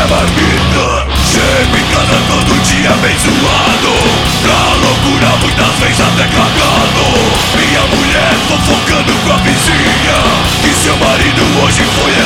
minha marmita em casa todo dia bem zoado Pra loucura muitas vezes até cagado Minha mulher fofocando com a vizinha Que seu marido hoje foi